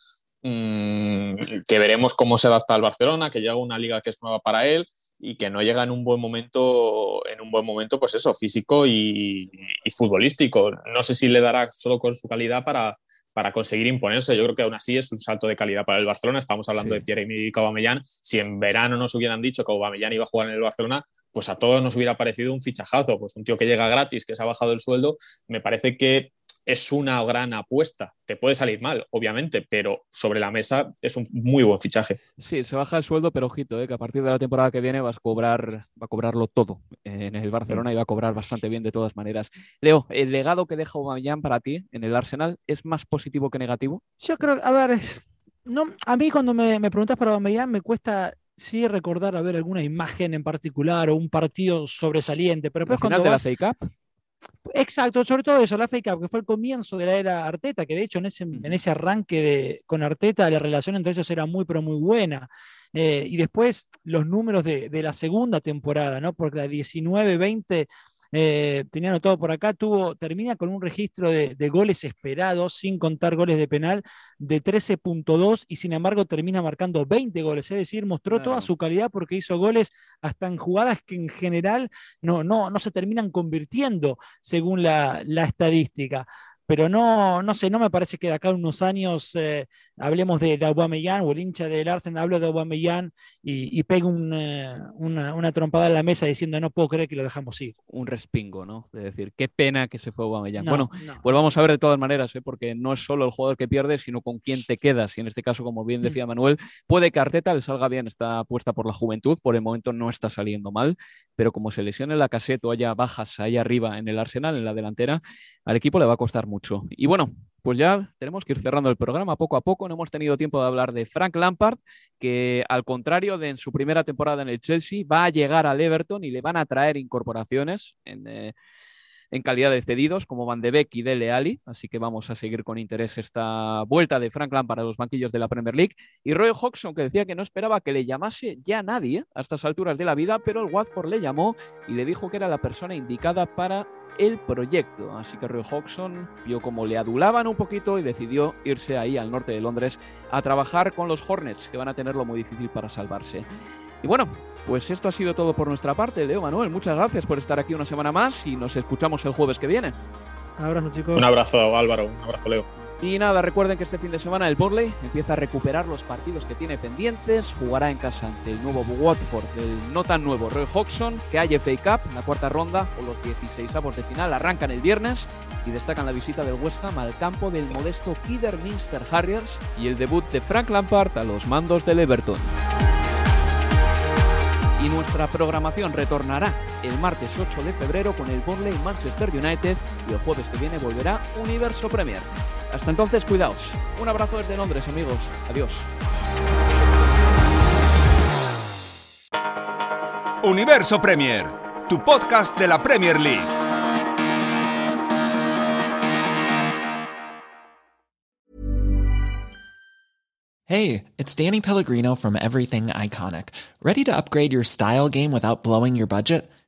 mmm, que veremos cómo se adapta al Barcelona, que llega una liga que es nueva para él y que no llega en un buen momento, en un buen momento, pues eso, físico y, y futbolístico. No sé si le dará solo con su calidad para, para conseguir imponerse. Yo creo que aún así es un salto de calidad para el Barcelona. Estamos hablando de Pierre-Emerick Aubameyang. Si en verano nos hubieran dicho que Aubameyang iba a jugar en el Barcelona, pues a todos nos hubiera parecido un fichajazo. Pues un tío que llega gratis, que se ha bajado el sueldo, me parece que es una gran apuesta. Te puede salir mal, obviamente, pero sobre la mesa es un muy buen fichaje. Sí, se baja el sueldo, pero ojito, eh, que a partir de la temporada que viene vas a cobrar, va a cobrarlo todo en el Barcelona y va a cobrar bastante bien de todas maneras. Leo, ¿el legado que deja Aubameyang para ti en el Arsenal es más positivo que negativo? Yo creo, a ver, no, a mí cuando me, me preguntas para Aubameyang me cuesta sí recordar a ver alguna imagen en particular o un partido sobresaliente, pero después cuando de la 6 Cup Exacto, sobre todo eso, la FA que fue el comienzo de la era Arteta, que de hecho en ese, en ese arranque de, con Arteta la relación entre ellos era muy, pero muy buena. Eh, y después los números de, de, la segunda temporada, ¿no? Porque la 19-20 eh, tenía anotado por acá, tuvo, termina con un registro de, goles esperados, sin contar goles de penal, de 13.2 y sin embargo termina marcando 20 goles, es decir, mostró toda su calidad porque hizo goles hasta en jugadas que en general no, no, no se terminan convirtiendo según la, la estadística. Pero no, no sé, no me parece que de acá unos años eh, hablemos de, de, Aubameyang o el hincha del Arsenal hablo de Aubameyang y, y pegue una, una, trompada en la mesa diciendo no puedo creer que lo dejamos ir. Un respingo, ¿no? De decir, qué pena que se fue Aubameyang. bueno, pues vamos a ver de todas maneras, ¿eh? porque no es solo el jugador que pierde, sino con quién te quedas. Y en este caso, como bien mm. decía Manuel, puede que Arteta le salga bien, está apuesta por la juventud, por el momento no está saliendo mal, pero como se lesione la caseta o haya bajas ahí arriba en el Arsenal, en la delantera, al equipo le va a costar mucho. Y bueno, pues ya tenemos que ir cerrando el programa poco a poco. No hemos tenido tiempo de hablar de Frank Lampard, que al contrario de en su primera temporada en el Chelsea, va a llegar al Everton y le van a traer incorporaciones en, eh, en calidad de cedidos como Van de Beek y Dele Ali. Así que vamos a seguir con interés esta vuelta de Frank Lampard a los banquillos de la Premier League. Y Roy Hodgson, que decía que no esperaba que le llamase ya nadie a estas alturas de la vida, pero el Watford le llamó y le dijo que era la persona indicada para el proyecto. Así que Roy Hodgson vio como le adulaban un poquito y decidió irse ahí al norte de Londres a trabajar con los Hornets, que van a tenerlo muy difícil para salvarse. Y bueno, pues esto ha sido todo por nuestra parte. Leo Manuel, muchas gracias por estar aquí una semana más y nos escuchamos el jueves que viene. Un abrazo, chicos. Un abrazo, Álvaro. Un abrazo, Leo. Y nada, recuerden que este fin de semana el Borley empieza a recuperar los partidos que tiene pendientes. Jugará en casa ante el nuevo Watford del no tan nuevo Roy Hodgson, que hay FA Cup, la cuarta ronda o los 16 avos de final arrancan el viernes y destacan la visita del West Ham al campo del modesto Kidderminster Harriers y el debut de Frank Lampard a los mandos del Everton. Y nuestra programación retornará el martes 8 de febrero con el Burnley Manchester United y el jueves que viene volverá Universo Premier. Hasta entonces, cuidaos. Un abrazo desde Londres, amigos. Adiós. Universo Premier, tu podcast de la Premier League. Hey, it's Danny Pellegrino from Everything Iconic. Ready to upgrade your style game without blowing your budget?